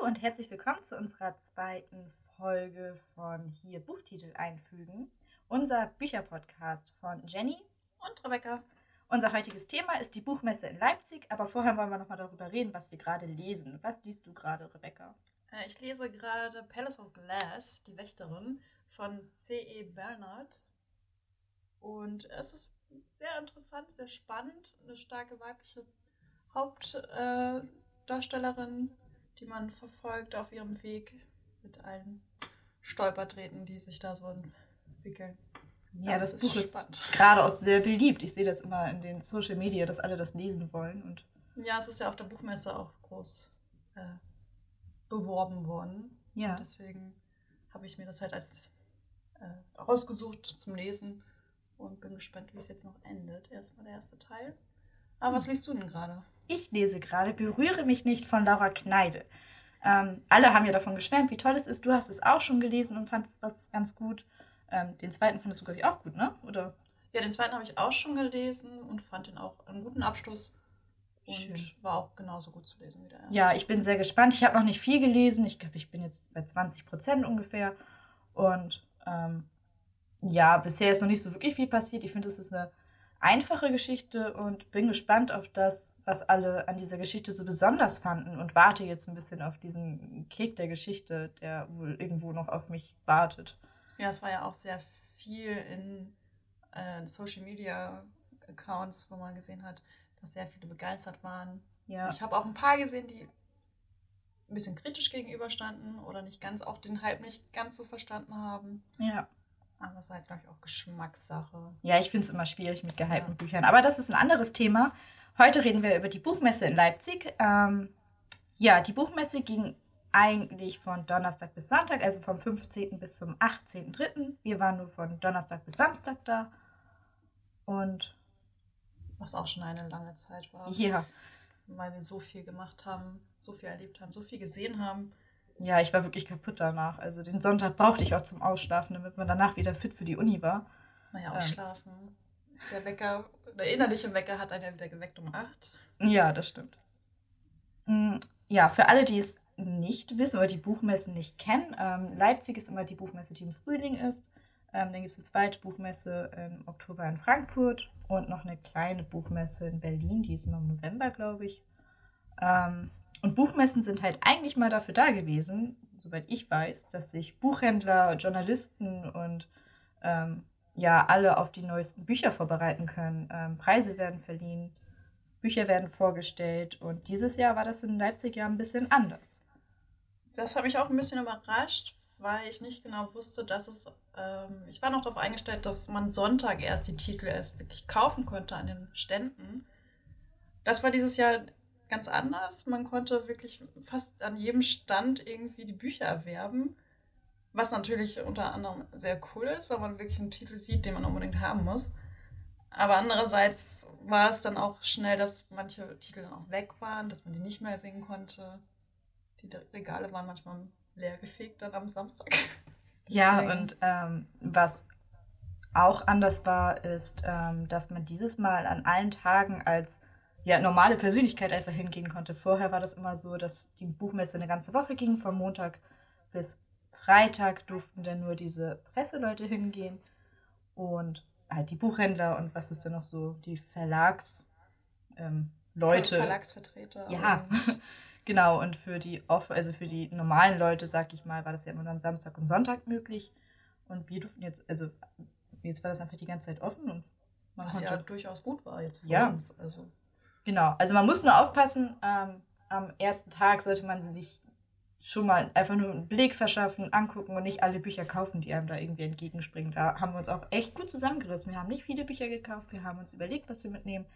und herzlich willkommen zu unserer zweiten Folge von hier Buchtitel einfügen, unser Bücherpodcast von Jenny und Rebecca. Unser heutiges Thema ist die Buchmesse in Leipzig, aber vorher wollen wir nochmal darüber reden, was wir gerade lesen. Was liest du gerade, Rebecca? Äh, ich lese gerade Palace of Glass, die Wächterin von C.E. Bernard. Und es ist sehr interessant, sehr spannend, eine starke weibliche Hauptdarstellerin, die man verfolgt auf ihrem Weg mit allen Stolpertreten, die sich da so entwickeln. Ja, das, das, Buch ist, ist gerade auch sehr beliebt. Ich sehe das immer in den Social Media, dass alle das lesen wollen. Und ja, es ist ja auf der Buchmesse auch groß äh, beworben worden. Ja. Und deswegen habe ich mir das halt als äh, rausgesucht zum Lesen und bin gespannt, wie es jetzt noch endet. Erstmal der erste Teil. Aber was hm. liest du denn gerade? Ich lese gerade Berühre mich nicht von Laura Kneide. Ähm, alle haben ja davon geschwärmt, wie toll es ist. Du hast es auch schon gelesen und fandest das ganz gut. Ähm, den zweiten fandest du, glaube ich, auch gut, ne? Oder? Ja, den zweiten habe ich auch schon gelesen und fand den auch einen guten Abschluss. Und Schön. war auch genauso gut zu lesen wie der erste. Ja, ich bin sehr gespannt. Ich habe noch nicht viel gelesen. Ich glaube, ich bin jetzt bei 20 Prozent ungefähr. Und ähm, ja, bisher ist noch nicht so wirklich viel passiert. Ich finde, es ist eine einfache Geschichte und bin gespannt auf das, was alle an dieser Geschichte so besonders fanden und warte jetzt ein bisschen auf diesen Kick der Geschichte, der wohl irgendwo noch auf mich wartet. Ja, es war ja auch sehr viel in äh, Social Media Accounts, wo man gesehen hat, dass sehr viele begeistert waren. Ja. Ich habe auch ein paar gesehen, die ein bisschen kritisch gegenüberstanden oder nicht ganz auch den Hype nicht ganz so verstanden haben. Ja. Aber es ist halt, glaube ich, auch Geschmackssache. Ja, ich finde es immer schwierig mit gehypten ja. Büchern. Aber das ist ein anderes Thema. Heute reden wir über die Buchmesse in Leipzig. Ähm, ja, die Buchmesse ging eigentlich von Donnerstag bis Sonntag, also vom 15. bis zum 18.3. Wir waren nur von Donnerstag bis Samstag da. Und. Was auch schon eine lange Zeit war. Ja. Weil wir so viel gemacht haben, so viel erlebt haben, so viel gesehen haben. Ja, ich war wirklich kaputt danach. Also den Sonntag brauchte ich auch zum Ausschlafen, damit man danach wieder fit für die Uni war. Naja, ausschlafen. Ähm. Der Wecker, der innerliche Wecker hat einen ja wieder geweckt um 8. Ja, das stimmt. Mm, ja, für alle, die es nicht wissen oder die Buchmessen nicht kennen, ähm, Leipzig ist immer die Buchmesse, die im Frühling ist. Ähm, dann gibt es eine zweite Buchmesse im Oktober in Frankfurt und noch eine kleine Buchmesse in Berlin, die ist immer im November, glaube ich. Ähm, und Buchmessen sind halt eigentlich mal dafür da gewesen, soweit ich weiß, dass sich Buchhändler, Journalisten und ähm, ja alle auf die neuesten Bücher vorbereiten können. Ähm, Preise werden verliehen, Bücher werden vorgestellt und dieses Jahr war das in Leipzig ja ein bisschen anders. Das habe ich auch ein bisschen überrascht, weil ich nicht genau wusste, dass es. Ähm, ich war noch darauf eingestellt, dass man Sonntag erst die Titel erst wirklich kaufen konnte an den Ständen. Das war dieses Jahr ganz anders. Man konnte wirklich fast an jedem Stand irgendwie die Bücher erwerben. Was natürlich unter anderem sehr cool ist, weil man wirklich einen Titel sieht, den man unbedingt haben muss. Aber andererseits war es dann auch schnell, dass manche Titel dann auch weg waren, dass man die nicht mehr sehen konnte. Die Regale waren manchmal leer gefegt dann am Samstag. ja, und ähm, was auch anders war, ist, ähm, dass man dieses Mal an allen Tagen als ja, normale Persönlichkeit einfach hingehen konnte. Vorher war das immer so, dass die Buchmesse eine ganze Woche ging, von Montag bis Freitag durften dann nur diese Presseleute hingehen und halt die Buchhändler und was ist denn noch so, die Verlagsleute. Ähm, Verlagsvertreter. Ja, genau. Und für die off also für die normalen Leute, sag ich mal, war das ja immer nur am Samstag und Sonntag möglich. Und wir durften jetzt, also jetzt war das einfach die ganze Zeit offen und man Was konnte, ja durchaus gut war jetzt für ja. uns. Also Genau, also man muss nur aufpassen, ähm, am ersten Tag sollte man sich schon mal einfach nur einen Blick verschaffen, angucken und nicht alle Bücher kaufen, die einem da irgendwie entgegenspringen. Da haben wir uns auch echt gut zusammengerissen. Wir haben nicht viele Bücher gekauft, wir haben uns überlegt, was wir mitnehmen.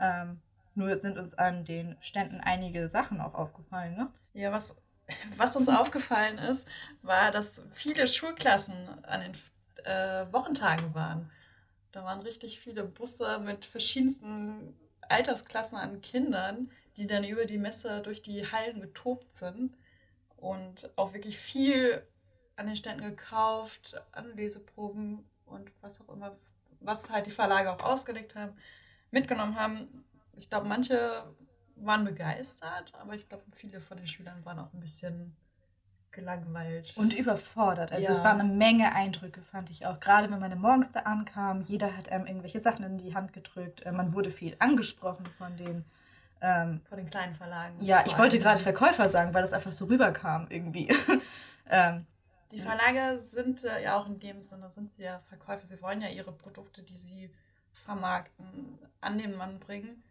Ähm, nur sind uns an den Ständen einige Sachen auch aufgefallen, ne? Ja, was, was uns aufgefallen ist, war, dass viele Schulklassen an den äh, Wochentagen waren. Da waren richtig viele Busse mit verschiedensten Altersklassen an Kindern, die dann über die Messe durch die Hallen getobt sind und auch wirklich viel an den Ständen gekauft, an Leseproben und was auch immer, was halt die Verlage auch ausgelegt haben, mitgenommen haben. Ich glaube, manche waren begeistert, aber ich glaube, viele von den Schülern waren auch ein bisschen gelangweilt. Und überfordert. Also ja. es waren eine Menge Eindrücke, fand ich auch. Gerade wenn man morgens da ankam, jeder hat einem irgendwelche Sachen in die Hand gedrückt. Äh, man wurde viel angesprochen von den ähm, von den kleinen Verlagen. Ja, ich wollte gerade Verkäufer sagen, weil das einfach so rüberkam irgendwie. ähm, die Verlage sind äh, ja auch in dem Sinne, sind sie ja Verkäufer. Sie wollen ja ihre Produkte, die sie vermarkten, an den Mann bringen.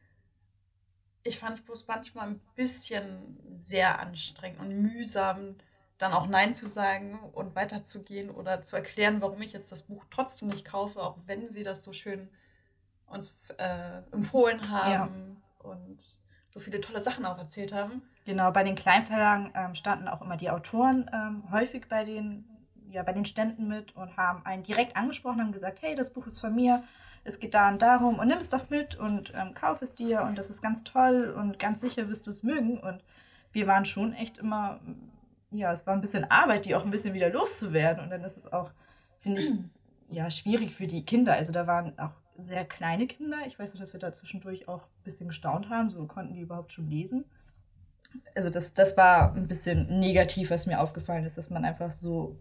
Ich fand es bloß manchmal ein bisschen sehr anstrengend und mühsam, dann auch Nein zu sagen und weiterzugehen oder zu erklären, warum ich jetzt das Buch trotzdem nicht kaufe, auch wenn sie das so schön uns äh, empfohlen haben ja. und so viele tolle Sachen auch erzählt haben. Genau, bei den Kleinverlagen ähm, standen auch immer die Autoren ähm, häufig bei den, ja, bei den Ständen mit und haben einen direkt angesprochen, haben gesagt, hey, das Buch ist von mir, es geht da und darum und nimm es doch mit und ähm, kauf es dir und das ist ganz toll und ganz sicher wirst du es mögen. Und wir waren schon echt immer, ja, es war ein bisschen Arbeit, die auch ein bisschen wieder loszuwerden. Und dann ist es auch, finde ich, ja, schwierig für die Kinder. Also da waren auch sehr kleine Kinder. Ich weiß noch, dass wir da zwischendurch auch ein bisschen gestaunt haben. So konnten die überhaupt schon lesen. Also das, das war ein bisschen negativ, was mir aufgefallen ist, dass man einfach so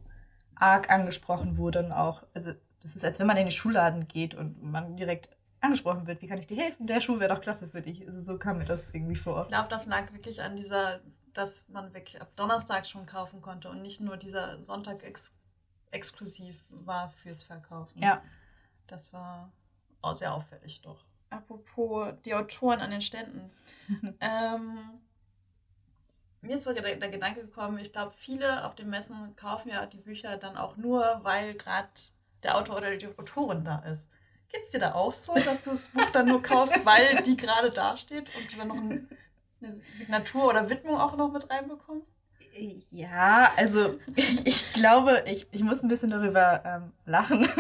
arg angesprochen wurde und auch, also das ist, als wenn man in den Schulladen geht und man direkt angesprochen wird, wie kann ich dir helfen? Der Schuh wäre doch klasse für dich. Also so kam mir das irgendwie vor. Ich glaube, das lag wirklich an dieser, dass man wirklich ab Donnerstag schon kaufen konnte und nicht nur dieser Sonntag ex exklusiv war fürs Verkaufen. Ja. Das war auch sehr auffällig doch. Apropos die Autoren an den Ständen. ähm, mir ist so der, der Gedanke gekommen, ich glaube, viele auf den Messen kaufen ja die Bücher dann auch nur, weil gerade der Autor oder die Autorin da ist. Geht es dir da auch so, dass du das Buch dann nur kaufst, weil die gerade dasteht und du dann noch eine Signatur oder Widmung auch noch mit reinbekommst? Ja, also ich, glaube, ich, ich muss ein bisschen darüber ähm, lachen.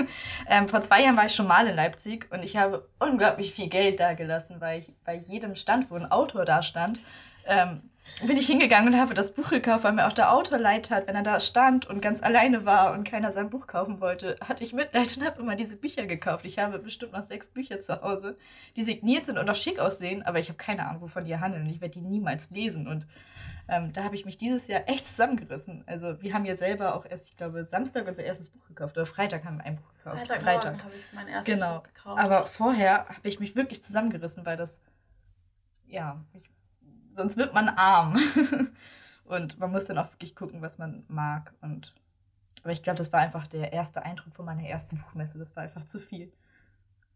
Ähm, vor zwei Jahren war ich schon mal in Leipzig und ich habe unglaublich viel Geld da gelassen, weil ich bei jedem Stand, wo ein Autor da stand, ähm, bin ich hingegangen und habe das Buch gekauft, weil mir auch der Autor leid hat, wenn er da stand und ganz alleine war und keiner sein Buch kaufen wollte, hatte ich Mitleid und habe immer diese Bücher gekauft. Ich habe bestimmt noch sechs Bücher zu Hause, die signiert sind und auch schick aussehen, aber ich habe keine Ahnung, wovon die handeln und ich werde die niemals lesen. Und ähm, da habe ich mich dieses Jahr echt zusammengerissen. Also wir haben ja selber auch erst, ich glaube, Samstag unser erstes Buch gekauft oder Freitag haben wir ein Buch gekauft. Freitag, Freitag. habe ich mein erstes genau. Buch gekauft. Aber vorher habe ich mich wirklich zusammengerissen, weil das, ja, ich sonst wird man arm. und man muss dann auch wirklich gucken, was man mag. Und aber ich glaube, das war einfach der erste Eindruck von meiner ersten Buchmesse. Das war einfach zu viel.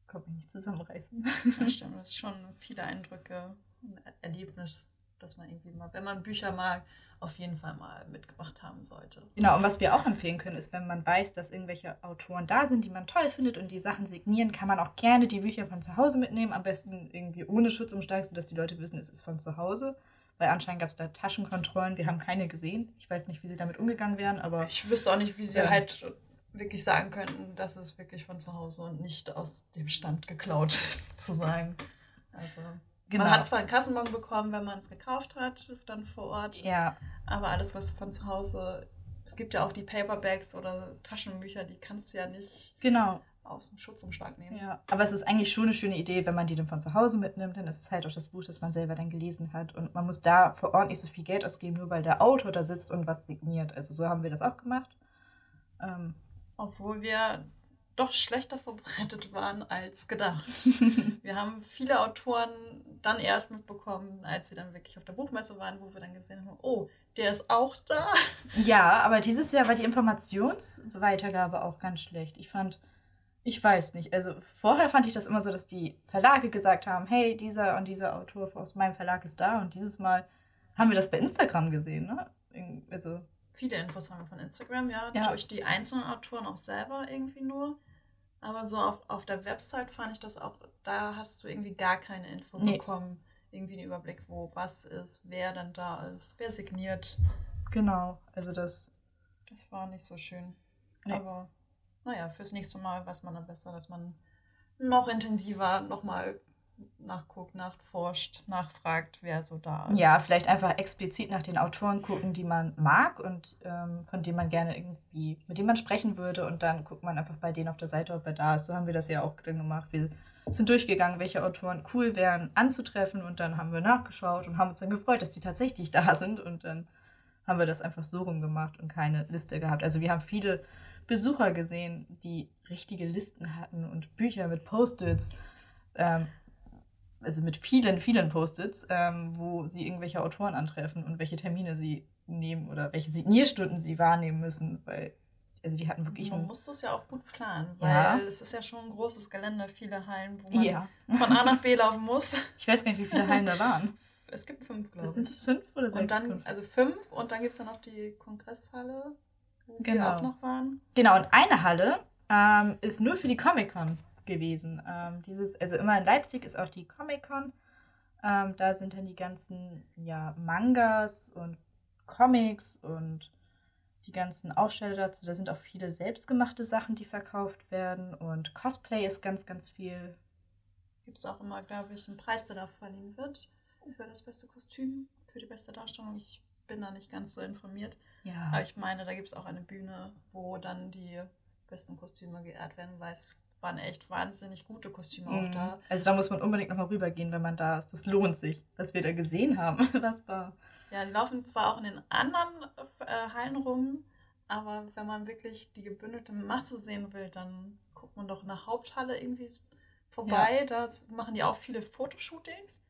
Konnte mich nicht zusammenreißen. Das stimmt, das ist schon viele Eindrücke, ein Erlebnis, dass man irgendwie mal, wenn man Bücher mag, auf jeden Fall mal mitgemacht haben sollte. Genau, und was wir auch empfehlen können, ist, wenn man weiß, dass irgendwelche Autoren da sind, die man toll findet und die Sachen signieren, kann man auch gerne die Bücher von zu Hause mitnehmen, am besten irgendwie ohne Schutzumschlag, sodass die Leute wissen, es ist von zu Hause. Weil anscheinend gab es da Taschenkontrollen, wir haben keine gesehen. Ich weiß nicht, wie sie damit umgegangen wären, aber. Ich wüsste auch nicht, wie sie ähm, halt wirklich sagen könnten, dass es wirklich von zu Hause und nicht aus dem Stand geklaut ist, sozusagen. Also. Genau. Man hat zwar einen Kassenbon bekommen, wenn man es gekauft hat, dann vor Ort. Ja. Aber alles, was von zu Hause. Es gibt ja auch die Paperbacks oder Taschenbücher, die kannst du ja nicht genau. aus dem Schutzumschlag nehmen. Ja, aber es ist eigentlich schon eine schöne Idee, wenn man die dann von zu Hause mitnimmt, dann ist es halt auch das Buch, das man selber dann gelesen hat. Und man muss da vor Ort nicht so viel Geld ausgeben, nur weil der Autor da sitzt und was signiert. Also so haben wir das auch gemacht. Ähm, Obwohl wir doch schlechter vorbereitet waren als gedacht. wir haben viele Autoren dann erst mitbekommen, als sie dann wirklich auf der Buchmesse waren, wo wir dann gesehen haben, oh, der ist auch da. Ja, aber dieses Jahr war die Informationsweitergabe auch ganz schlecht. Ich fand, ich weiß nicht, also vorher fand ich das immer so, dass die Verlage gesagt haben, hey, dieser und dieser Autor aus meinem Verlag ist da und dieses Mal haben wir das bei Instagram gesehen, ne? Also viele Infos haben wir von Instagram, ja, ja. Durch die einzelnen Autoren auch selber irgendwie nur. Aber so auf, auf der Website fand ich das auch, da hast du irgendwie gar keine Info nee. bekommen. Irgendwie einen Überblick, wo was ist, wer dann da ist, wer signiert. Genau, also das. Das war nicht so schön. Nee. Aber naja, fürs nächste Mal weiß man dann besser, dass man noch intensiver nochmal nachguckt, nachforscht, nachfragt, wer so da ist. Ja, vielleicht einfach explizit nach den Autoren gucken, die man mag und ähm, von denen man gerne irgendwie, mit denen man sprechen würde und dann guckt man einfach bei denen auf der Seite, ob er da ist. So haben wir das ja auch dann gemacht. Wir sind durchgegangen, welche Autoren cool wären anzutreffen und dann haben wir nachgeschaut und haben uns dann gefreut, dass die tatsächlich da sind und dann haben wir das einfach so rumgemacht und keine Liste gehabt. Also wir haben viele Besucher gesehen, die richtige Listen hatten und Bücher mit Post-its, ähm, also mit vielen, vielen Post-its, ähm, wo sie irgendwelche Autoren antreffen und welche Termine sie nehmen oder welche Signierstunden sie wahrnehmen müssen, weil also die hatten wirklich. Man muss das ja auch gut planen, weil ja. es ist ja schon ein großes Gelände, viele Hallen, wo man ja. von A nach B laufen muss. Ich weiß gar nicht, wie viele Hallen da waren. Es gibt fünf, glaube ich. Sind es fünf oder sechs? Und dann, also fünf und dann gibt es dann noch die Kongresshalle, wo genau. wir auch noch waren. Genau, und eine Halle ähm, ist nur für die Comic-Con gewesen. Ähm, dieses, also immer in Leipzig ist auch die Comic-Con. Ähm, da sind dann die ganzen ja, Mangas und Comics und die ganzen Aussteller dazu. Da sind auch viele selbstgemachte Sachen, die verkauft werden. Und Cosplay ist ganz, ganz viel. Gibt es auch immer, glaube ich, einen Preis, der da verliehen wird für das beste Kostüm, für die beste Darstellung. Ich bin da nicht ganz so informiert. Ja. Aber ich meine, da gibt es auch eine Bühne, wo dann die besten Kostüme geehrt werden, weil es waren echt wahnsinnig gute Kostüme mhm. auch da. Also da muss man unbedingt nochmal rübergehen, wenn man da ist. Das lohnt sich, was wir da gesehen haben. Das war ja, die laufen zwar auch in den anderen äh, Hallen rum, aber wenn man wirklich die gebündelte Masse sehen will, dann guckt man doch in der Haupthalle irgendwie vorbei. Ja. Da machen die auch viele Fotoshootings.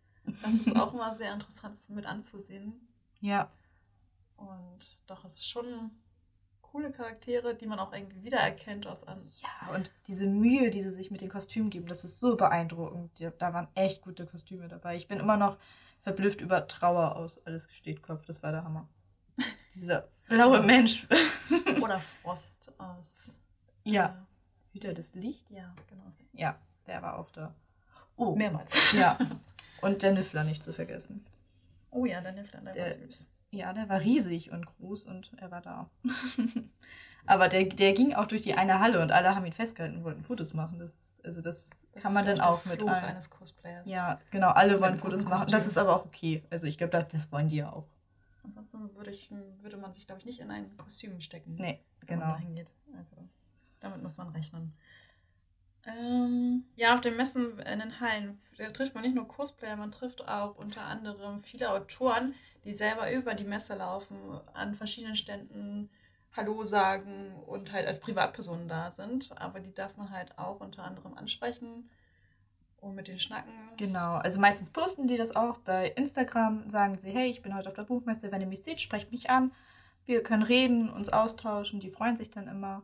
Das ist auch immer sehr interessant mit anzusehen. Ja. Und doch, es ist schon coole Charaktere, die man auch irgendwie wiedererkennt aus an. Ja, und diese Mühe, die sie sich mit den Kostümen geben, das ist so beeindruckend. Da waren echt gute Kostüme dabei. Ich bin immer noch verblüfft über Trauer aus Alles steht Kopf. Das war der Hammer. Dieser blaue Mensch. Oder Frost aus. Ja. Äh, Hüter des Lichts. Ja, genau. Ja, der war auch da. Oh. Mehrmals. Ja. Und der Niffler nicht zu vergessen. Oh ja, der Niffler, der, der war süß. Ja, der war riesig und groß und er war da. Aber der, der ging auch durch die eine Halle und alle haben ihn festgehalten und wollten Fotos machen. Das ist, also das, das kann man dann auch mit ein. eines Cosplayers. Ja, genau, alle wollen Fotos machen. Das ist aber auch okay. Also ich glaube, das wollen die ja auch. Ansonsten würde, ich, würde man sich, glaube ich, nicht in ein Kostüm stecken. Nee, genau. Man hingeht. Also damit muss man rechnen. Ähm, ja, auf den Messen in den Hallen trifft man nicht nur Cosplayer, man trifft auch unter anderem viele Autoren, die selber über die Messe laufen, an verschiedenen Ständen Hallo sagen und halt als Privatpersonen da sind. Aber die darf man halt auch unter anderem ansprechen und mit den schnacken. Genau, also meistens posten die das auch bei Instagram, sagen sie, hey, ich bin heute auf der Buchmesse, wenn ihr mich seht, sprecht mich an. Wir können reden, uns austauschen, die freuen sich dann immer.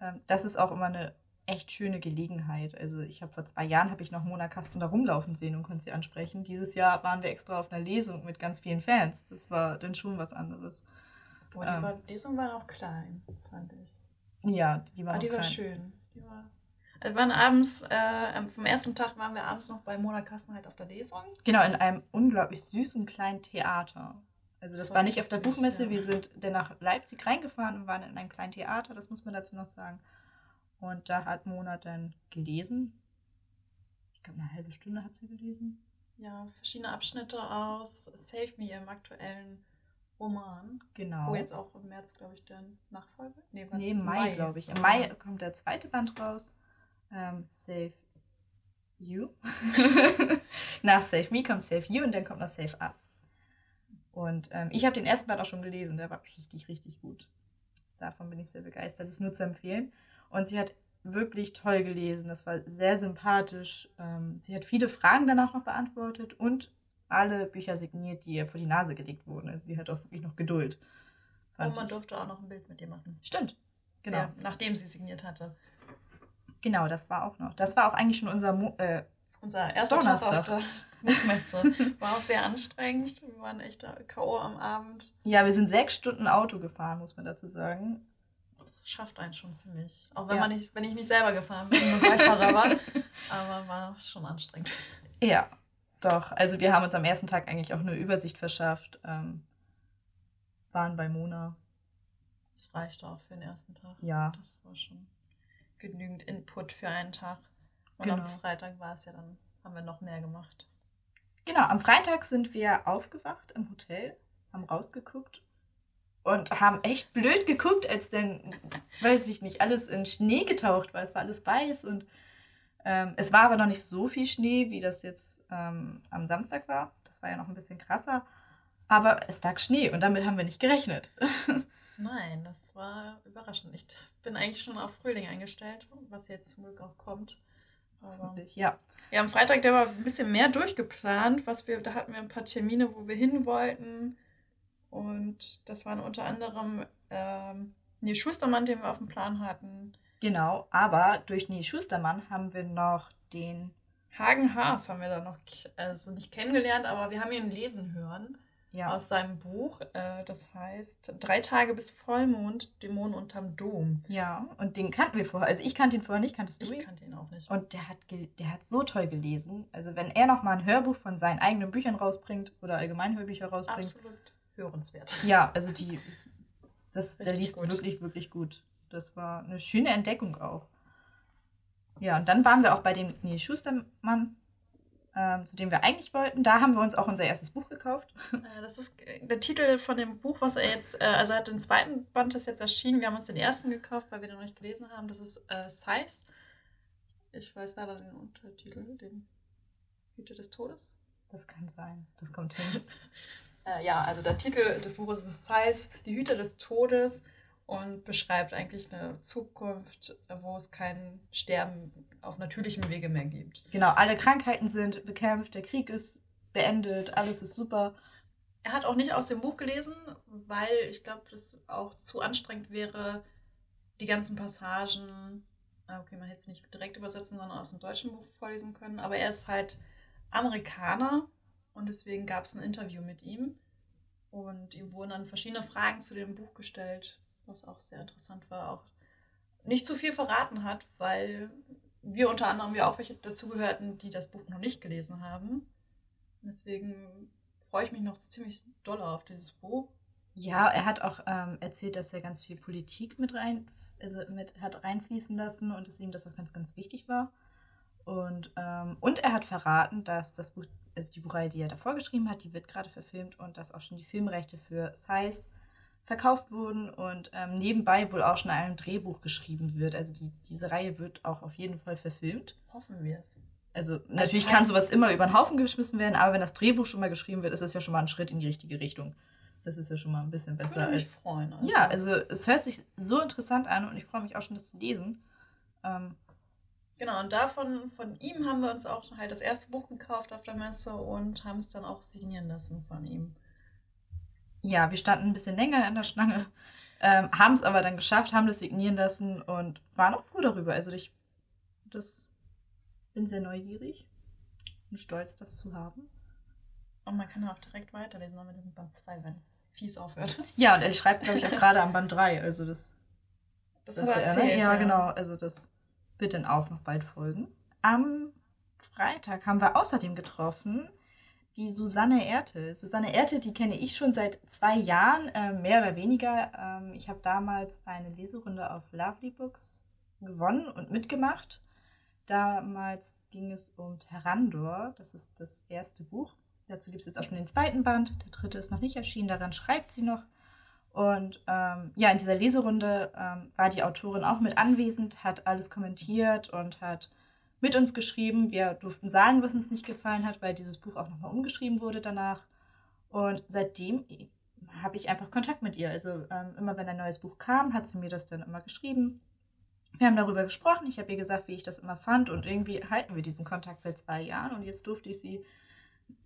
Ähm, das ist auch immer eine echt schöne Gelegenheit. Also ich habe vor zwei Jahren habe ich noch Mona Kasten da rumlaufen sehen und konnte sie ansprechen. Dieses Jahr waren wir extra auf einer Lesung mit ganz vielen Fans. Das war dann schon was anderes. Boah, die ähm, war, Lesung war auch klein, fand ich. Ja, die war, Aber die klein. war schön. Die war, also wir waren abends, äh, vom ersten Tag waren wir abends noch bei Mona Kasten halt auf der Lesung. Genau, in einem unglaublich süßen kleinen Theater. Also das, das war nicht auf der süß, Buchmesse, ja. wir sind dann nach Leipzig reingefahren und waren in einem kleinen Theater, das muss man dazu noch sagen. Und da hat Mona dann gelesen. Ich glaube, eine halbe Stunde hat sie gelesen. Ja, verschiedene Abschnitte aus Save Me im aktuellen Roman. Genau. Wo jetzt auch im März, glaube ich, der Nachfolger? Nee, nee im Mai, Mai. glaube ich. Im Mai kommt der zweite Band raus. Ähm, Save You. nach Save Me kommt Save You und dann kommt noch Save Us. Und ähm, ich habe den ersten Band auch schon gelesen. Der war richtig, richtig gut. Davon bin ich sehr begeistert. Das ist nur zu empfehlen. Und sie hat wirklich toll gelesen. Das war sehr sympathisch. Ähm, sie hat viele Fragen danach noch beantwortet und alle Bücher signiert, die ihr vor die Nase gelegt wurden. Also sie hat auch wirklich noch Geduld. Und man ich. durfte auch noch ein Bild mit ihr machen. Stimmt. Genau. Ja, nachdem sie signiert hatte. Genau, das war auch noch. Das war auch eigentlich schon unser Mo äh, unser erster Donnerstag. Tag auf der Buchmesse. War auch sehr anstrengend. Wir waren echt K.O. am Abend. Ja, wir sind sechs Stunden Auto gefahren, muss man dazu sagen. Das schafft einen schon ziemlich. Auch wenn, ja. man nicht, wenn ich nicht selber gefahren bin, nur Beifahrer war. Aber war schon anstrengend. Ja, doch, also wir haben uns am ersten Tag eigentlich auch eine Übersicht verschafft. Ähm, waren bei Mona. Das reichte auch für den ersten Tag. Ja. Das war schon genügend Input für einen Tag. Und genau. am Freitag war es ja dann, haben wir noch mehr gemacht. Genau, am Freitag sind wir aufgewacht im Hotel, haben rausgeguckt und haben echt blöd geguckt, als dann, weiß ich nicht, alles in Schnee getaucht war. Es war alles weiß und Ähm, es war aber noch nicht so viel Schnee, wie das jetzt ähm, am Samstag war. Das war ja noch ein bisschen krasser. Aber es lag Schnee und damit haben wir nicht gerechnet. Nein, das war überraschend. Ich bin eigentlich schon auf Frühling eingestellt, was jetzt zum Glück auch kommt. Aber ja. Ja, am Freitag, der war ein bisschen mehr durchgeplant. Was wir, da hatten wir ein paar Termine, wo wir hin wollten. Und das waren unter anderem ähm, Nils Schustermann, den wir auf dem Plan hatten. Genau, aber durch Nils Schustermann haben wir noch den Hagen Haas haben wir da noch also nicht kennengelernt, aber wir haben ihn lesen hören ja. aus seinem Buch. Äh, das heißt Drei Tage bis Vollmond, Dämonen unterm Dom. Ja, und den kannten wir vorher. Also ich kannte ihn vorher nicht, kanntest du ihn? Ich kannte ihn auch nicht. Und der hat, der hat so toll gelesen. Also wenn er nochmal ein Hörbuch von seinen eigenen Büchern rausbringt oder allgemein Hörbücher rausbringt. Absolut hörenswert. Ja, also die, das, der liest gut. wirklich, wirklich gut. Das war eine schöne Entdeckung auch. Ja, und dann waren wir auch bei dem Nils Schustermann ähm, zu dem wir eigentlich wollten. Da haben wir uns auch unser erstes Buch gekauft. Äh, das ist der Titel von dem Buch, was er jetzt, äh, also er hat den zweiten Band, das jetzt erschienen. Wir haben uns den ersten gekauft, weil wir den noch nicht gelesen haben. Das ist äh, Size. Ich weiß leider den Untertitel, den Hüte des Todes. Das kann sein. Das kommt hin. äh, ja, also der Titel des Buches ist Size, die Hüte des Todes und beschreibt eigentlich eine Zukunft, wo es kein Sterben auf natürlichem Wege mehr gibt. Genau, alle Krankheiten sind bekämpft, der Krieg ist beendet, alles ist super. Er hat auch nicht aus dem Buch gelesen, weil ich glaube, das auch zu anstrengend wäre, die ganzen Passagen, ah, okay, man hätte es nicht direkt übersetzen, sondern aus dem deutschen Buch vorlesen können, aber er ist halt Amerikaner und deswegen gab es ein Interview mit ihm und ihm wurden dann verschiedene Fragen zu dem Buch gestellt was auch sehr interessant war, auch nicht zu viel verraten hat, weil wir unter anderem ja auch welche dazugehörten, die das Buch noch nicht gelesen haben. Deswegen freue ich mich noch ziemlich doll auf dieses Buch. Ja, er hat auch ähm, erzählt, dass er ganz viel Politik mit rein, also mit hat reinfließen lassen und dass ihm das auch ganz, ganz wichtig war. Und, ähm, und er hat verraten, dass das Buch, also die Buchreihe, die er davor geschrieben hat, die wird gerade verfilmt und dass auch schon die Filmrechte für Size verkauft wurden und ähm, nebenbei wohl auch schon ein Drehbuch geschrieben wird. Also die, diese Reihe wird auch auf jeden Fall verfilmt. Hoffen wir es. Also, natürlich das heißt, kann sowas immer über den Haufen geschmissen werden, aber wenn das Drehbuch schon mal geschrieben wird, ist es ja schon mal ein Schritt in die richtige Richtung. Das ist ja schon mal ein bisschen besser. Ich würde mich freuen. Also. Ja, also es hört sich so interessant an und ich freue mich auch schon, das zu lesen. Ähm, genau, und davon, von ihm haben wir uns auch halt das erste Buch gekauft auf der Messe und haben es dann auch signieren lassen von ihm ja, wir standen ein bisschen länger in der Schlange, ähm, haben es aber dann geschafft, haben das signieren lassen und waren auch froh darüber. Also ich das bin sehr neugierig und stolz, das zu haben. Und man kann auch direkt weiterlesen, mit dem Band 2, wenn es fies aufhört. Ja, und er schreibt, glaube ich, auch gerade am Band 3. Also das. Das, das hat er erzählt. Er, ne? ja, ja, genau. Also das wird dann auch noch bald folgen. Am Freitag haben wir außerdem getroffen die Susanne Erte. Susanne Erte, die kenne ich schon seit zwei Jahren, äh, mehr oder weniger. Ähm, ich habe damals eine Leserunde auf Lovely Books gewonnen und mitgemacht. Damals ging es um Terrandor, das ist das erste Buch. Dazu gibt es jetzt auch schon den zweiten Band, der dritte ist noch nicht erschienen, daran schreibt sie noch. Und ähm, ja, in dieser Leserunde ähm, war die Autorin auch mit anwesend, hat alles kommentiert und hat mit uns geschrieben. Wir durften sagen, was uns nicht gefallen hat, weil dieses Buch auch nochmal umgeschrieben wurde danach. Und seitdem habe ich einfach Kontakt mit ihr. Also ähm, immer wenn ein neues Buch kam, hat sie mir das dann immer geschrieben. Wir haben darüber gesprochen. Ich habe ihr gesagt, wie ich das immer fand. Und irgendwie halten wir diesen Kontakt seit zwei Jahren. Und jetzt durfte ich sie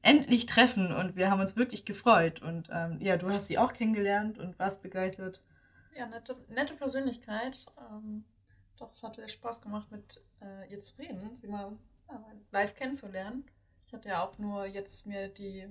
endlich treffen. Und wir haben uns wirklich gefreut. Und ähm, ja, du hast sie auch kennengelernt und warst begeistert. Ja, nette, nette Persönlichkeit. Ähm, doch, es hat sehr Spaß gemacht, mit äh, ihr zu reden, sie mal ja, live kennenzulernen. Ich hatte ja auch nur jetzt mir die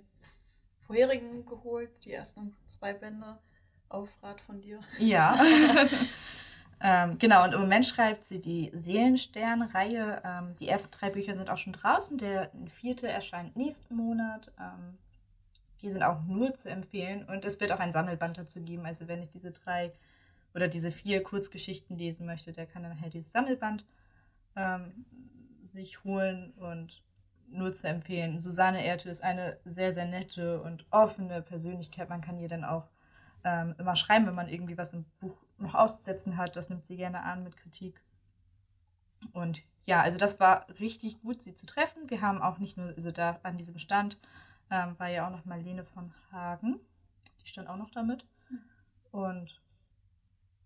vorherigen geholt, die ersten zwei Bände auf Rat von dir. Ja. ähm, genau, und im Moment schreibt sie die Seelenstern-Reihe. Ähm, die ersten drei Bücher sind auch schon draußen. Der vierte erscheint nächsten Monat. Ähm, die sind auch nur zu empfehlen. Und es wird auch ein Sammelband dazu geben. Also wenn ich diese drei oder diese vier Kurzgeschichten lesen möchte, der kann dann halt dieses Sammelband ähm, sich holen und nur zu empfehlen. Susanne Erte ist eine sehr, sehr nette und offene Persönlichkeit. Man kann ihr dann auch ähm, immer schreiben, wenn man irgendwie was im Buch noch auszusetzen hat. Das nimmt sie gerne an mit Kritik. Und ja, also das war richtig gut, sie zu treffen. Wir haben auch nicht nur, also da an diesem Stand ähm, war ja auch noch Marlene von Hagen. Die stand auch noch damit. Und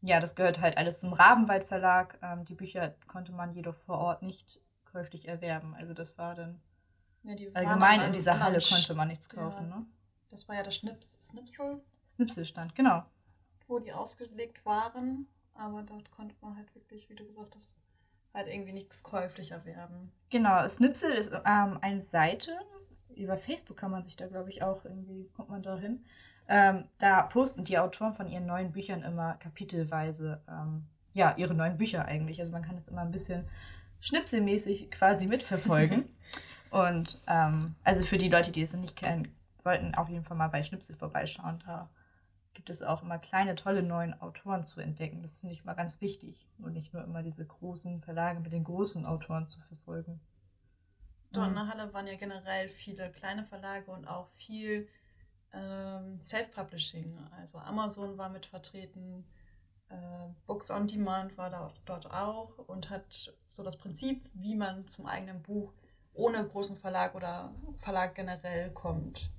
ja, das gehört halt alles zum Rabenwald Verlag. Ähm, die Bücher konnte man jedoch vor Ort nicht käuflich erwerben. Also das war dann ja, allgemein in dieser Halle konnte man nichts kaufen. Ja, ne? Das war ja das Schnips Snipsel. Snipselstand, genau. Wo die ausgelegt waren. Aber dort konnte man halt wirklich, wie du gesagt hast, halt irgendwie nichts käuflich erwerben. Genau, Snipsel ist ähm, eine Seite. Über Facebook kann man sich da, glaube ich, auch irgendwie, kommt man da hin. Ähm, da posten die Autoren von ihren neuen Büchern immer kapitelweise, ähm, ja, ihre neuen Bücher eigentlich. Also man kann es immer ein bisschen schnipselmäßig quasi mitverfolgen. Und ähm, also für die Leute, die es noch nicht kennen, sollten auf jeden Fall mal bei Schnipsel vorbeischauen. Da gibt es auch immer kleine, tolle neuen Autoren zu entdecken. Das finde ich mal ganz wichtig. Und nicht nur immer diese großen Verlage mit den großen Autoren zu verfolgen. Dort in der Halle waren ja generell viele kleine Verlage und auch viel ähm, Self-Publishing. Also Amazon war mit vertreten, äh, Books on Demand war da, dort auch und hat so das Prinzip, wie man zum eigenen Buch ohne großen Verlag oder Verlag generell kommt.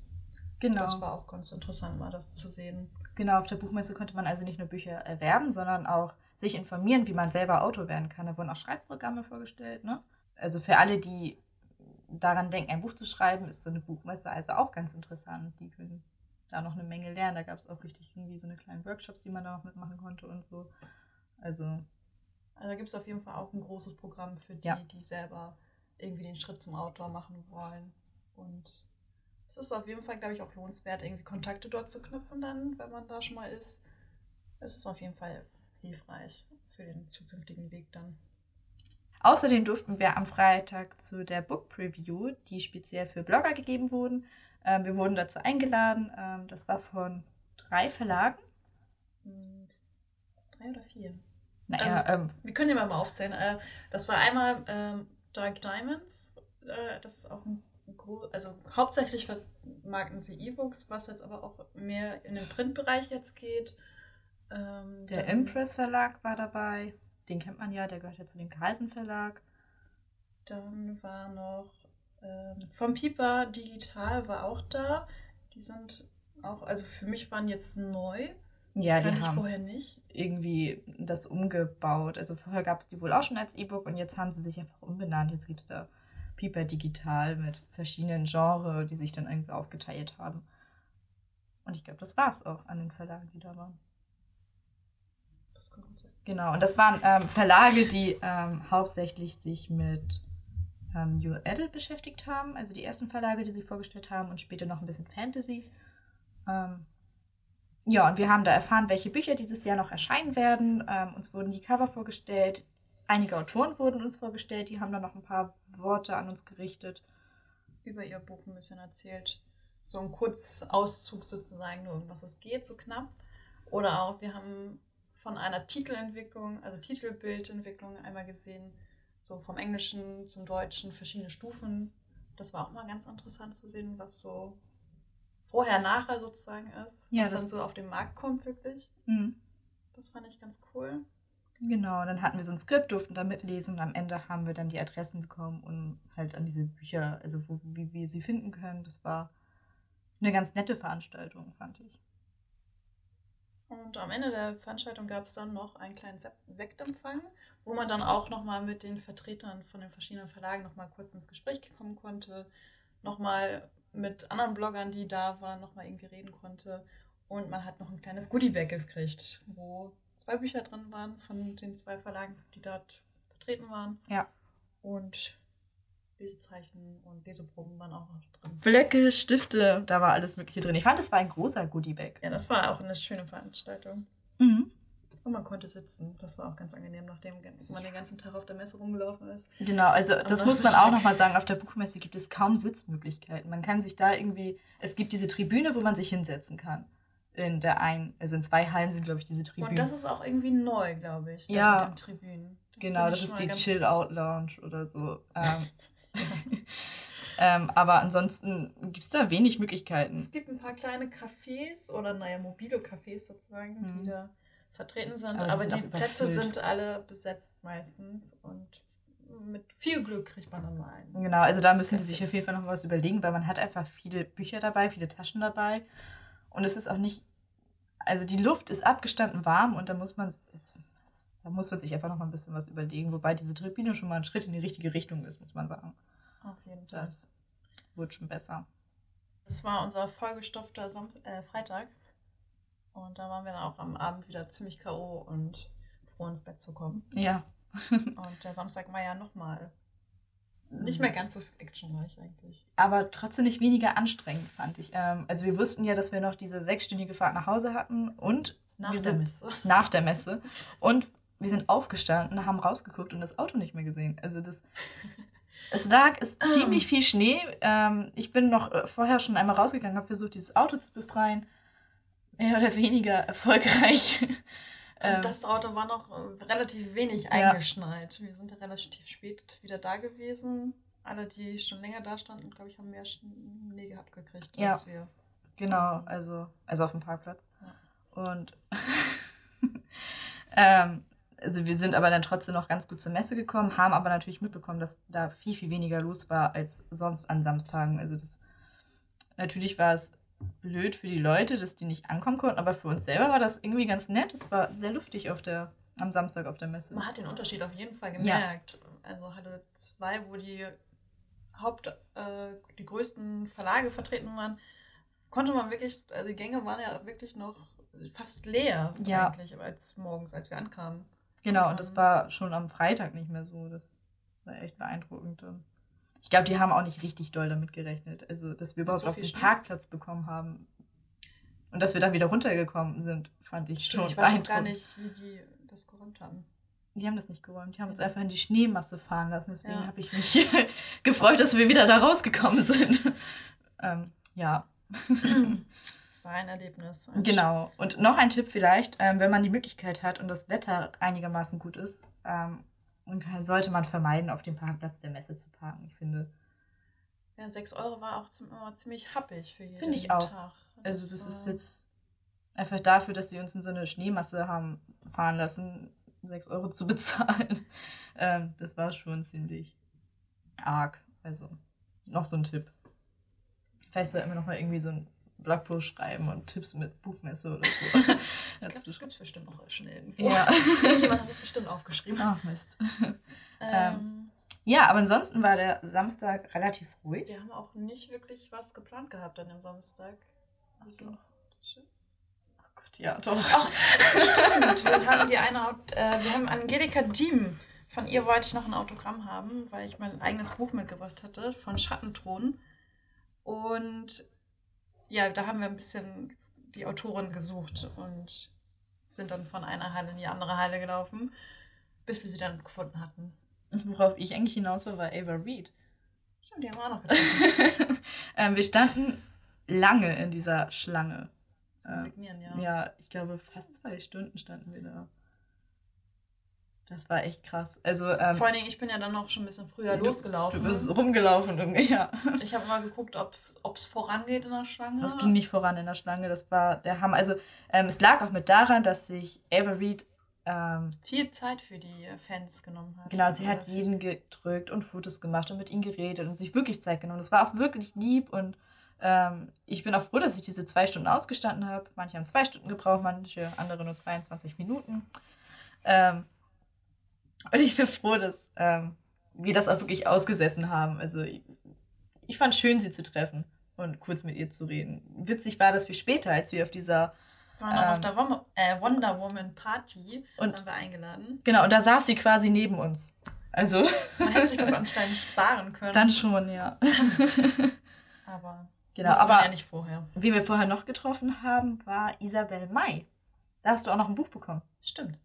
Genau. Das war auch ganz interessant, mal das zu sehen. Genau, auf der Buchmesse konnte man also nicht nur Bücher erwerben, sondern auch sich informieren, wie man selber Autor werden kann. Da wurden auch Schreibprogramme vorgestellt. Ne? Also für alle, die daran denken, ein Buch zu schreiben, ist so eine Buchmesse also auch ganz interessant. Die können da noch eine Menge lernen. Da gab es auch richtig irgendwie so eine kleinen Workshops, die man da noch mitmachen konnte und so. Also. Also da gibt es auf jeden Fall auch ein großes Programm für die, ja. die selber irgendwie den Schritt zum Autor machen wollen. Und es ist auf jeden Fall, glaube ich, auch lohnenswert, irgendwie Kontakte dort zu knüpfen dann, wenn man da schon mal ist. Es ist auf jeden Fall hilfreich für den zukünftigen Weg dann. Außerdem durften wir am Freitag zu der Book Preview, die speziell für Blogger gegeben wurden. Ähm, wir wurden dazu eingeladen. Ähm, das war von drei Verlagen. Hm, drei oder vier? Naja, also, ähm, wir können ja mal aufzählen. Äh, das war einmal ähm, Dark Diamonds. Äh, das ist auch ein also hauptsächlich vermarkten sie E-Books, was jetzt aber auch mehr in den Printbereich jetzt geht. Ähm, der Impress Verlag war dabei. Den kennt man ja, der gehört ja zu dem Kreisen Verlag. Dann war noch ähm, vom Pieper Digital war auch da. Die sind auch, also für mich waren jetzt neu. Ja, die haben vorher nicht. irgendwie das umgebaut. Also vorher gab es die wohl auch schon als E-Book und jetzt haben sie sich einfach umbenannt. Jetzt gibt es da Pieper Digital mit verschiedenen Genres, die sich dann irgendwie aufgeteilt haben. Und ich glaube, das war es auch an den Verlagen, die da waren. Das sein. Genau, und das waren ähm, Verlage, die ähm, hauptsächlich sich mit ähm, New Adult beschäftigt haben. Also die ersten Verlage, die sie vorgestellt haben und später noch ein bisschen Fantasy. Ähm, ja, und wir haben da erfahren, welche Bücher dieses Jahr noch erscheinen werden. Ähm, uns wurden die Cover vorgestellt. Einige Autoren wurden uns vorgestellt. Die haben dann noch ein paar Worte an uns gerichtet. Über ihr Buch ein bisschen erzählt. So ein Kurzauszug sozusagen, nur um was es geht, so knapp. Oder auch, wir haben von einer Titelentwicklung, also Titelbildentwicklung einmal gesehen, so vom Englischen zum Deutschen verschiedene Stufen. Das war auch mal ganz interessant zu sehen, was so vorher, nachher sozusagen ist. Ja, was dann so auf den Markt kommt, wirklich. Mhm. Das fand ich ganz cool. Genau, dann hatten wir so ein Skript, durften da mitlesen und am Ende haben wir dann die Adressen bekommen und halt an diese Bücher, also wo, wie wir sie finden können. Das war eine ganz nette Veranstaltung, fand ich. Und am Ende der Veranstaltung gab es dann noch einen kleinen Sektempfang, wo man dann auch nochmal mit den Vertretern von den verschiedenen Verlagen nochmal kurz ins Gespräch kommen konnte, nochmal mit anderen Bloggern, die da waren, nochmal irgendwie reden konnte. Und man hat noch ein kleines Goodiebag gekriegt, wo zwei Bücher drin waren von den zwei Verlagen, die dort vertreten waren. Ja. Und Lesezeichen und Leseproben waren auch noch drin. Blöcke, Stifte, da war alles Mögliche drin. Ich fand, das war ein großer Goodiebag. Ja, das war auch eine schöne Veranstaltung. Mhm. Und man konnte sitzen. Das war auch ganz angenehm, nachdem man den ganzen Tag auf der Messe rumgelaufen ist. Genau, also das muss man auch nochmal sagen. Auf der Buchmesse gibt es kaum Sitzmöglichkeiten. Man kann sich da irgendwie, es gibt diese Tribüne, wo man sich hinsetzen kann. In der einen, also in zwei Hallen sind, glaube ich, diese Tribünen. Und das ist auch irgendwie neu, glaube ich. Das ja. Mit den Tribünen. Das genau, das ist die Chill-Out-Lounge oder so. Ähm, ähm, aber ansonsten gibt es da wenig Möglichkeiten. Es gibt ein paar kleine Cafés oder, naja, mobile Cafés sozusagen, mhm. die da vertreten sind. Aber, aber die Plätze sind alle besetzt meistens. Und mit viel Glück kriegt man dann mal einen. Genau, also da müssen die sich auf jeden Fall noch was überlegen, weil man hat einfach viele Bücher dabei, viele Taschen dabei. Und es ist auch nicht, also die Luft ist abgestanden warm und da muss man, da muss man sich einfach noch mal ein bisschen was überlegen. Wobei diese Tribüne schon mal ein Schritt in die richtige Richtung ist, muss man sagen. Auf jeden Fall. Das wird schon besser. Das war unser vollgestopfter Sam äh, Freitag. Und da waren wir dann auch am Abend wieder ziemlich K.O. und froh ins Bett zu kommen. Ja. und der Samstag war ja nochmal nicht mehr ganz so actionreich eigentlich. Aber trotzdem nicht weniger anstrengend, fand ich. Ähm, also wir wussten ja, dass wir noch diese sechsstündige Fahrt nach Hause hatten und nach wir der sind, Messe. Nach der Messe. Und wir sind aufgestanden, haben rausgeguckt und das Auto nicht mehr gesehen. Also das. Es lag es ziemlich viel Schnee. Ähm, ich bin noch äh, vorher schon einmal rausgegangen, habe versucht, dieses Auto zu befreien. Mehr oder weniger erfolgreich. Und das Auto war noch äh, relativ wenig eingeschneit. Ja. Wir sind ja relativ spät wieder da gewesen. Alle, die schon länger da standen, glaube ich, haben mehr Schnee gehabt gekriegt ja. als wir. Genau, also, also auf dem Parkplatz. Ja. Und ähm, also wir sind aber dann trotzdem noch ganz gut zur Messe gekommen, haben aber natürlich mitbekommen, dass da viel, viel weniger los war als sonst an Samstagen. Also das natürlich war es blöd für die Leute, dass die nicht ankommen konnten, aber für uns selber war das irgendwie ganz nett. Es war sehr luftig auf der, am Samstag auf der Messe. Man hat den Unterschied auf jeden Fall gemerkt. Ja. Also Halle 2, wo die Haupt, äh, die größten Verlage vertreten waren, konnte man wirklich, also die Gänge waren ja wirklich noch fast leer ja. eigentlich als morgens, als wir ankamen. Genau, und das ähm. war schon am Freitag nicht mehr so. Das war echt beeindruckend. Ich glaube, die haben auch nicht richtig doll damit gerechnet. Also, dass wir überhaupt so auf den Parkplatz bekommen haben. Und dass wir dann wieder runtergekommen sind, fand ich Stimmt, schon Ich weiß auch gar nicht, wie die das geräumt haben. Die haben das nicht geräumt. Die haben uns einfach in die Schneemasse fahren lassen. Deswegen ja. habe ich mich gefreut, dass wir wieder da rausgekommen sind. ähm, ja. Das war ein Erlebnis. Genau. Und noch ein Tipp vielleicht, ähm, wenn man die Möglichkeit hat und das Wetter einigermaßen gut ist, ähm, sollte man vermeiden, auf dem Parkplatz der Messe zu parken, ich finde. Ja, 6 Euro war auch zum, immer ziemlich happig für jeden Finde ich auch. Tag. Also das ist jetzt einfach dafür, dass sie uns in so eine Schneemasse haben fahren lassen, 6 Euro zu bezahlen. ähm, das war schon ziemlich arg. Also noch so ein Tipp. Vielleicht sollten wir noch mal irgendwie so ein Blogpost schreiben und Tipps mit Buchmesse oder so. das gibt es bestimmt noch schnell irgendwo. Ja. Jemand hat das bestimmt aufgeschrieben. Ach, Mist. Ähm, ja, aber ansonsten war der Samstag relativ ruhig. Wir haben auch nicht wirklich was geplant gehabt an dem Samstag. Also, Ach Gott, ja, doch. Ach, stimmt. Wir haben die eine, äh, wir haben Angelika Diem. Von ihr wollte ich noch ein Autogramm haben, weil ich mein eigenes Buch mitgebracht hatte von Schattenthron. Und ja, da haben wir ein bisschen die Autorin gesucht und sind dann von einer Halle in die andere Halle gelaufen, bis wir sie dann gefunden hatten. Worauf ich eigentlich hinaus war, war Ava Reed. Stimmt, die haben wir auch noch getroffen. ähm, wir standen lange in dieser Schlange. Zum Signieren, ja. Ja, ich glaube, fast zwei Stunden standen wir da. Das war echt krass. Also, ähm, Vor allen Dingen, ich bin ja dann noch schon ein bisschen früher du, losgelaufen. Du bist rumgelaufen irgendwie, ja. Ich habe mal geguckt, ob es vorangeht in der Schlange. Das ging nicht voran in der Schlange. Das war der Hammer. Also, ähm, es lag auch mit daran, dass sich Ava Reed ähm, viel Zeit für die Fans genommen hat. Genau, sie hat jeden gedrückt und Fotos gemacht und mit ihnen geredet und sich wirklich Zeit genommen. Das war auch wirklich lieb und ähm, ich bin auch froh, dass ich diese zwei Stunden ausgestanden habe. Manche haben zwei Stunden gebraucht, manche andere nur 22 Minuten. Ähm, und ich bin froh, dass ähm, wir das auch wirklich ausgesessen haben. Also ich, ich fand schön, sie zu treffen und kurz mit ihr zu reden. Witzig war, dass wir später, als wir auf dieser wir waren ähm, auf der Wom äh, Wonder Woman Party und waren wir eingeladen. Genau, und da saß sie quasi neben uns. Also. Man hätte sich das anscheinend sparen können. Dann schon, ja. aber genau, aber ja nicht vorher. Wie wir vorher noch getroffen haben, war Isabel May. Da hast du auch noch ein Buch bekommen. Stimmt.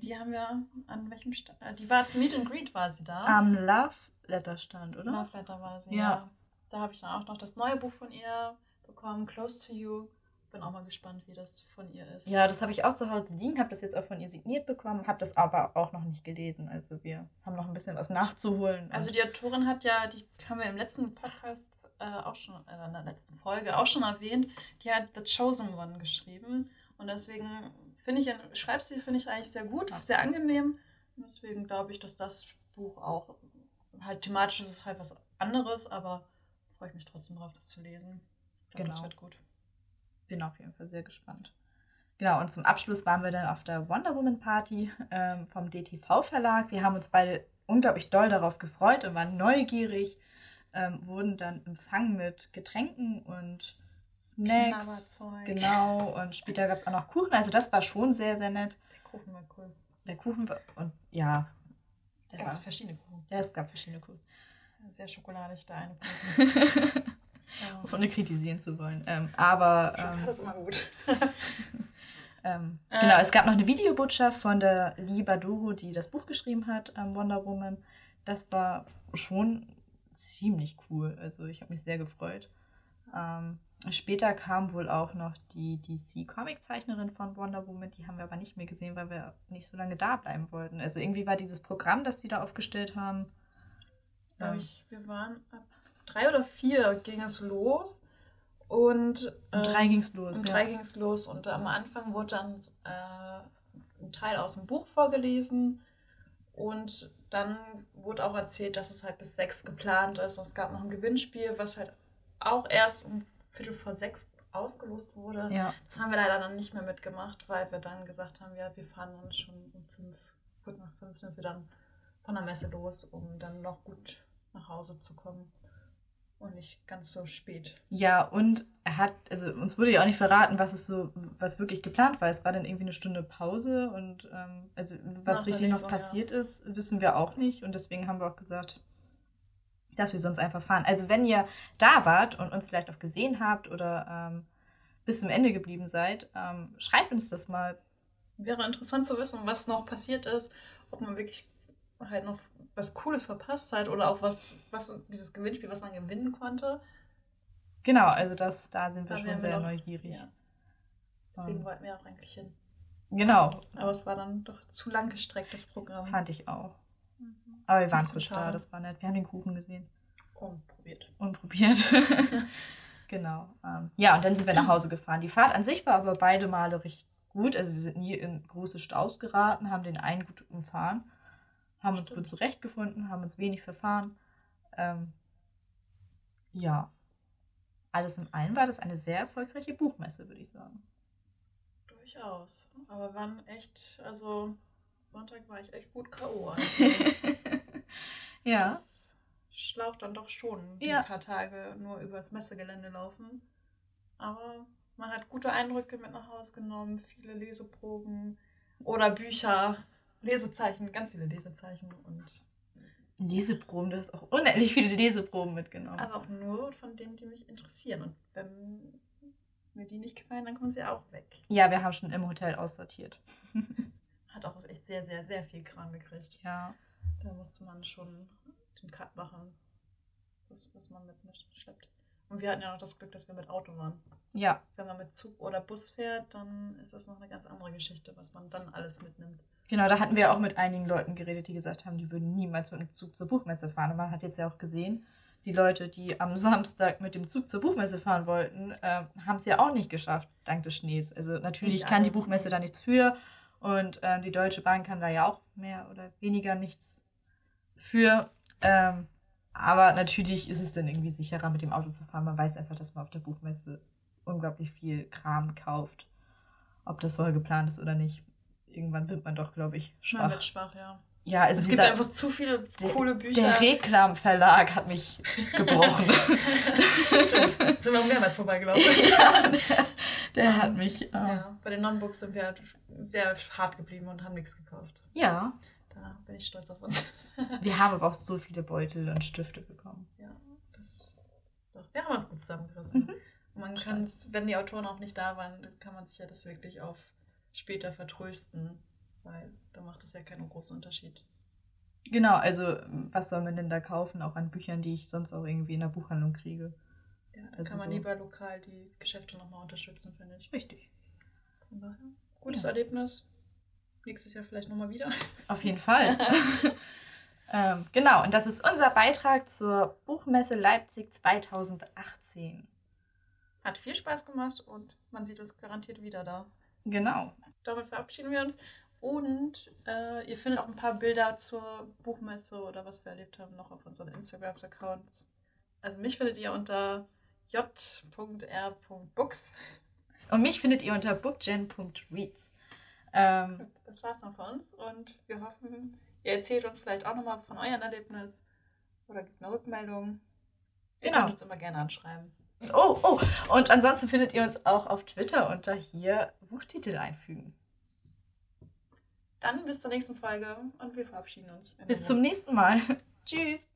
Die haben wir an welchem Stand? Äh, die war zum Meet and Greet war sie da. Am Love Letter Stand, oder? Love Letter war sie, ja. ja. Da habe ich dann auch noch das neue Buch von ihr bekommen, Close to You. Bin auch mal gespannt, wie das von ihr ist. Ja, das habe ich auch zu Hause liegen, habe das jetzt auch von ihr signiert bekommen, habe das aber auch noch nicht gelesen. Also wir haben noch ein bisschen was nachzuholen. Also die Autorin hat ja, die haben wir im letzten Podcast äh, auch schon, äh, in der letzten Folge auch schon erwähnt, die hat The Chosen One geschrieben. Und deswegen finde ich, Schreibstil finde ich eigentlich sehr gut, sehr angenehm. Und deswegen glaube ich, dass das Buch auch. Halt thematisch ist es halt was anderes, aber freue ich mich trotzdem drauf, das zu lesen. Ich glaube, Genau. Das wird gut. Bin auf jeden Fall sehr gespannt. Genau, und zum Abschluss waren wir dann auf der Wonder Woman Party ähm, vom DTV Verlag. Wir haben uns beide unglaublich doll darauf gefreut und waren neugierig, ähm, wurden dann empfangen mit Getränken und Snacks. Genau, und später gab es auch noch Kuchen. Also das war schon sehr, sehr nett. Der Kuchen war cool. Der Kuchen war, und ja, Ja, war, es verschiedene Kuchen. ja, es gab verschiedene Kuchen. Sehr schokoladig, der eine Kuchen. Ja. Ohne kritisieren zu wollen. Ähm, aber ähm, Schokolade ist immer gut. Ähm, Äh. genau, es gab noch eine Videobotschaft von der Liba Doro, die das Buch geschrieben hat, ähm, Wonder Woman. Das war schon ziemlich cool. Also ich habe mich sehr gefreut. Ähm, später kam wohl auch noch die DC-Comic-Zeichnerin von Wonder Woman. Die haben wir aber nicht mehr gesehen, weil wir nicht so lange da bleiben wollten. Also irgendwie war dieses Programm, das sie da aufgestellt haben. Glaub ähm, ich, wir waren ab drei oder vier ging es los. Und, um drei ging es los. Um ja. drei ging es los. Und am Anfang wurde dann äh, ein Teil aus dem Buch vorgelesen. Und dann wurde auch erzählt, dass es halt bis sechs geplant ist. Und es gab noch ein Gewinnspiel, was halt auch erst um Viertel vor sechs ausgelost wurde. ja. Das haben wir leider dann nicht mehr mitgemacht, weil wir dann gesagt haben, ja, wir fahren dann schon um fünf, gut nach fünf sind wir dann von der Messe los, um dann noch gut nach Hause zu kommen. Und nicht ganz so spät. Ja, und er hat, also uns wurde ja auch nicht verraten, was es so, was wirklich geplant war. Es war dann irgendwie eine Stunde Pause und ähm, also was Nach richtig noch Lesung, passiert ist, wissen wir auch nicht. Und deswegen haben wir auch gesagt, dass wir sonst einfach fahren. Also wenn ihr da wart und uns vielleicht auch gesehen habt oder ähm, bis zum Ende geblieben seid, ähm, schreibt uns das mal. Wäre interessant zu wissen, was noch passiert ist, ob man wirklich halt noch was Cooles verpasst hat oder auch was, was dieses Gewinnspiel, was man gewinnen konnte. Genau, also das, da sind wir Da schon wir sehr noch- neugierig. Ja. Deswegen Ähm, wollten wir auch eigentlich hin. Genau, Aber es war dann doch zu lang gestreckt, das Programm. fand ich auch. Aber wir waren kurz da, das war nett. Wir haben den Kuchen gesehen. Und probiert. und probiert. genau. Ähm, ja, und dann sind wir nach Hause gefahren. Die Fahrt an sich war aber beide Male recht gut. Also wir sind nie in große Staus geraten, haben den einen gut umfahren, haben uns Stimmt. gut zurechtgefunden, haben uns wenig verfahren. Ähm, ja. Alles in allem war das eine sehr erfolgreiche Buchmesse, würde ich sagen. Durchaus. Aber waren echt, also Sonntag war ich echt gut K.O. ja. Das schlaucht dann doch schon, Ja. ein paar Tage nur übers Messegelände laufen. Aber man hat gute Eindrücke mit nach Hause genommen, viele Leseproben oder Bücher, Lesezeichen, ganz viele Lesezeichen und Leseproben, du hast auch unendlich viele Leseproben mitgenommen. aber auch nur von denen, die mich interessieren. Und wenn mir die nicht gefallen, dann kommen sie auch weg. ja, wir haben schon im Hotel aussortiert. Hat auch echt sehr, sehr, sehr viel Kram gekriegt. Ja. Da musste man schon den Cut machen, das, was man mit mitschleppt. Und wir hatten ja noch das Glück, dass wir mit Auto waren. Ja, Wenn man mit Zug oder Bus fährt, dann ist das noch eine ganz andere Geschichte, was man dann alles mitnimmt. Genau, da hatten wir auch mit einigen Leuten geredet, die gesagt haben, die würden niemals mit dem Zug zur Buchmesse fahren. Und man hat jetzt ja auch gesehen, die Leute, die am Samstag mit dem Zug zur Buchmesse fahren wollten, äh, haben es ja auch nicht geschafft, dank des Schnees. Also natürlich Nicht kann die Buchmesse da nichts für und ähm, die Deutsche Bahn kann da ja auch mehr oder weniger nichts für. Ähm, aber natürlich ist es dann irgendwie sicherer, mit dem Auto zu fahren. Man weiß einfach, dass man auf der Buchmesse unglaublich viel Kram kauft. Ob das vorher geplant ist oder nicht. Irgendwann wird man doch, glaube ich, Man schwach. wird schwach, ja. Ja, also es gibt einfach zu viele der- coole Bücher. der Reklamverlag hat mich gebrochen. Stimmt, sind wir auch mehrmals vorbeigelaufen. ja, der, der hat mich. Äh, ja. Bei den Non-Books sind wir halt sehr hart geblieben und haben nichts gekauft. ja, Da bin ich stolz auf uns. wir haben aber auch so viele Beutel und Stifte bekommen. Ja, das doch. Wir haben uns gut zusammengerissen. Mhm. Man kann es, wenn die Autoren auch nicht da waren, kann man sich ja das wirklich auf später vertrösten, weil da macht es ja keinen großen Unterschied. Genau, also was soll man denn da kaufen, auch an Büchern, die ich sonst auch irgendwie in der Buchhandlung kriege? Ja, Also kann man so. lieber lokal die Geschäfte nochmal unterstützen, finde ich. Richtig. Von daher, gutes Ja. Erlebnis. Nächstes Jahr vielleicht nochmal wieder. Auf jeden Fall. ähm, genau, und das ist unser Beitrag zur Buchmesse Leipzig 2018. Hat viel Spaß gemacht und man sieht uns garantiert wieder da. Genau. Damit verabschieden wir uns. Und äh, ihr findet auch ein paar Bilder zur Buchmesse oder was wir erlebt haben noch auf unseren Instagram-Accounts. Also mich findet ihr unter j.r.books. Und mich findet ihr unter bookgen.reads. Ähm, das war's noch von uns und wir hoffen, ihr erzählt uns vielleicht auch nochmal von eurem Erlebnis oder gibt eine Rückmeldung. Ihr genau. könnt uns immer gerne anschreiben. Oh, oh, und ansonsten findet ihr uns auch auf Twitter unter hier Buchtitel einfügen. Dann bis zur nächsten Folge und wir verabschieden uns. Bis zum nächsten Mal. Tschüss.